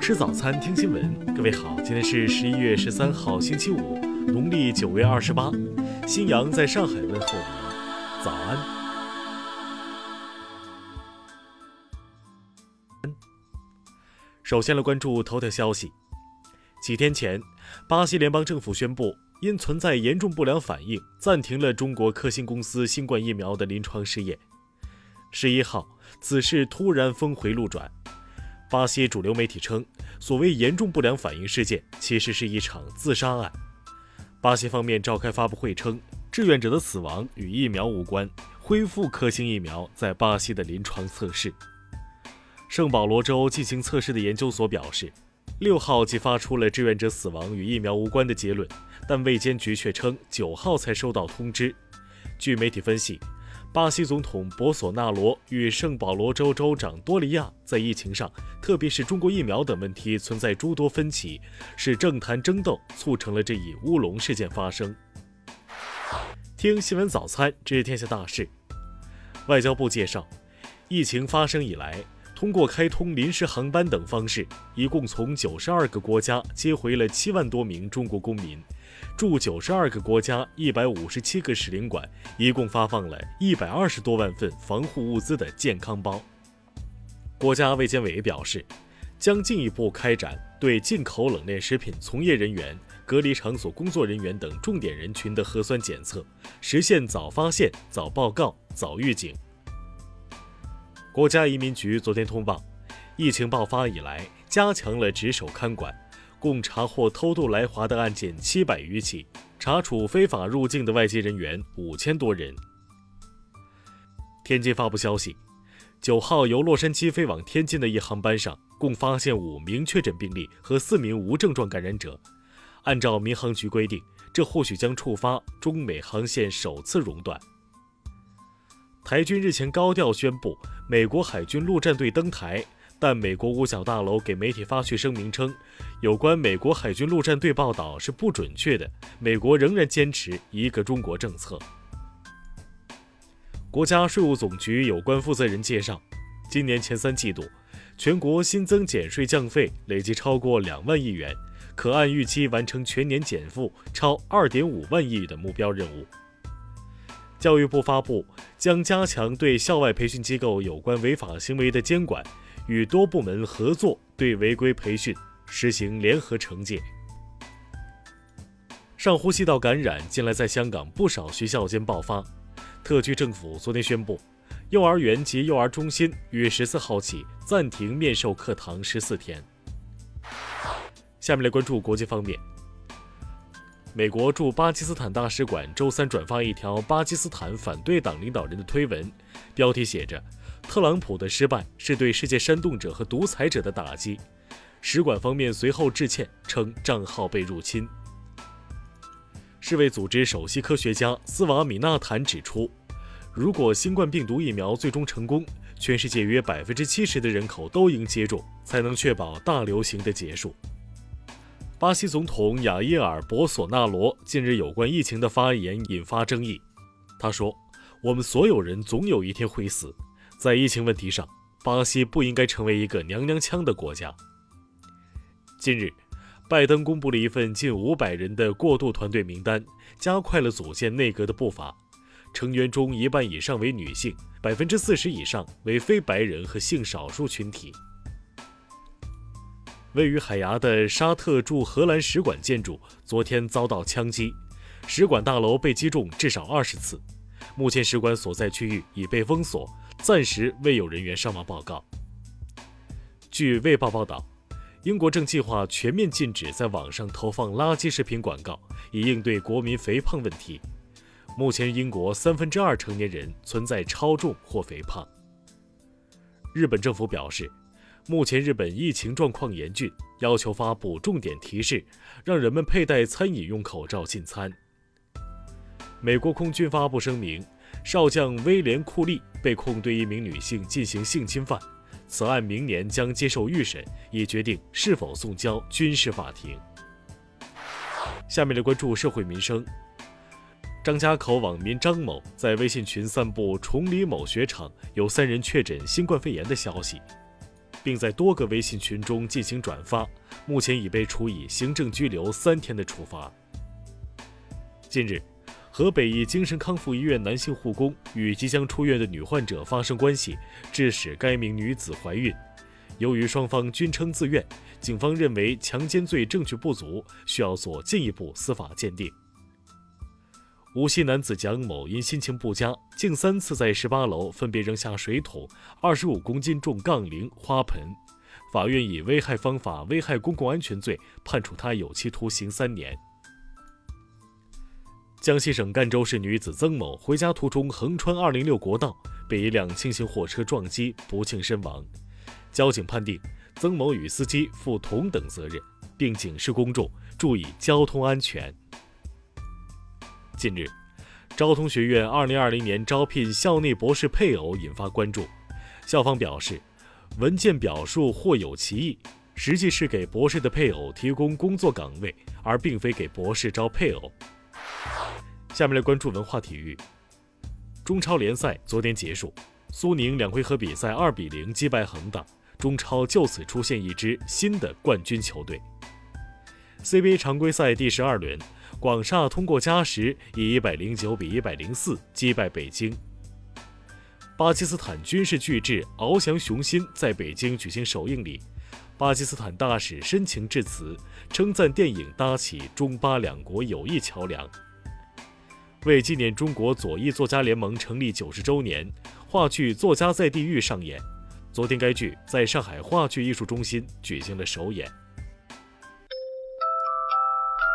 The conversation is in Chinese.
吃早餐，听新闻。各位好，今天是十一月十三号，星期五，农历九月二十八。新阳在上海问候您，早安。首先来关注头条消息。几天前，巴西联邦政府宣布，因存在严重不良反应，暂停了中国科兴公司新冠疫苗的临床试验。十一号，此事突然峰回路转。巴西主流媒体称，所谓严重不良反应事件其实是一场自杀案。巴西方面召开发布会称，志愿者的死亡与疫苗无关，恢复科兴疫苗在巴西的临床测试。圣保罗州进行测试的研究所表示，六号即发出了志愿者死亡与疫苗无关的结论，但卫监局却称九号才收到通知。据媒体分析。巴西总统博索纳罗与圣保罗州州长多利亚在疫情上，特别是中国疫苗等问题存在诸多分歧，使政坛争斗促成了这一乌龙事件发生。听新闻早餐知天下大事。外交部介绍，疫情发生以来，通过开通临时航班等方式，一共从九十二个国家接回了七万多名中国公民。驻九十二个国家、一百五十七个使领馆，一共发放了一百二十多万份防护物资的健康包。国家卫健委表示，将进一步开展对进口冷链食品从业人员、隔离场所工作人员等重点人群的核酸检测，实现早发现、早报告、早预警。国家移民局昨天通报，疫情爆发以来，加强了值守看管。共查获偷渡来华的案件七百余起，查处非法入境的外籍人员五千多人。天津发布消息，九号由洛杉矶飞往天津的一航班上，共发现五名确诊病例和四名无症状感染者。按照民航局规定，这或许将触发中美航线首次熔断。台军日前高调宣布，美国海军陆战队登台。但美国五角大楼给媒体发去声明称，有关美国海军陆战队报道是不准确的。美国仍然坚持一个中国政策。国家税务总局有关负责人介绍，今年前三季度，全国新增减税降费累计超过两万亿元，可按预期完成全年减负超二点五万亿的目标任务。教育部发布将加强对校外培训机构有关违法行为的监管。与多部门合作，对违规培训实行联合惩戒。上呼吸道感染近来在香港不少学校间爆发，特区政府昨天宣布，幼儿园及幼儿中心于十四号起暂停面授课堂十四天。下面来关注国际方面，美国驻巴基斯坦大使馆周三转发一条巴基斯坦反对党领导人的推文，标题写着。特朗普的失败是对世界煽动者和独裁者的打击。使馆方面随后致歉，称账号被入侵。世卫组织首席科学家斯瓦米纳坦指出，如果新冠病毒疫苗最终成功，全世界约百分之七十的人口都应接种，才能确保大流行的结束。巴西总统雅伊尔·博索纳罗近日有关疫情的发言引发争议。他说：“我们所有人总有一天会死。”在疫情问题上，巴西不应该成为一个娘娘腔的国家。近日，拜登公布了一份近五百人的过渡团队名单，加快了组建内阁的步伐。成员中一半以上为女性，百分之四十以上为非白人和性少数群体。位于海牙的沙特驻荷兰使馆建筑昨天遭到枪击，使馆大楼被击中至少二十次。目前，使馆所在区域已被封锁。暂时未有人员伤亡报告。据《卫报》报道，英国正计划全面禁止在网上投放垃圾食品广告，以应对国民肥胖问题。目前，英国三分之二成年人存在超重或肥胖。日本政府表示，目前日本疫情状况严峻，要求发布重点提示，让人们佩戴餐饮用口罩进餐。美国空军发布声明。少将威廉·库利被控对一名女性进行性侵犯，此案明年将接受预审，以决定是否送交军事法庭。下面来关注社会民生。张家口网民张某在微信群散布崇礼某雪场有三人确诊新冠肺炎的消息。并在多个微信群中进行转发，目前已被处以行政拘留三天的处罚。近日，河北一精神康复医院男性护工与即将出院的女患者发生关系，致使该名女子怀孕。由于双方均称自愿，警方认为强奸罪证据不足，需要做进一步司法鉴定。无锡男子蒋某因心情不佳，竟三次在十八楼分别扔下水桶、二十五公斤重杠铃、花盆。法院以危害方法危害公共安全罪判处他有期徒刑三年。江西省赣州市女子曾某回家途中横穿二零六国道，被一辆轻型货车撞击，不幸身亡。交警判定曾某与司机负同等责任，并警示公众注意交通安全。近日，昭通学院2020年招聘校内博士配偶引发关注。校方表示，文件表述或有歧义，实际是给博士的配偶提供工作岗位，而并非给博士招配偶。下面来关注文化体育。中超联赛昨天结束，苏宁两回合比赛2比0击败恒大，中超就此出现一支新的冠军球队。CBA 常规赛第十二轮。广厦通过加时以一百零九比一百零四击败北京。巴基斯坦军事巨制翱翔雄心在北京举行首映礼，巴基斯坦大使深情致辞，称赞电影搭起中巴两国友谊桥梁。为纪念中国左翼作家联盟成立九十周年，话剧《作家在地狱》上演。昨天，该剧在上海话剧艺术中心举行了首演。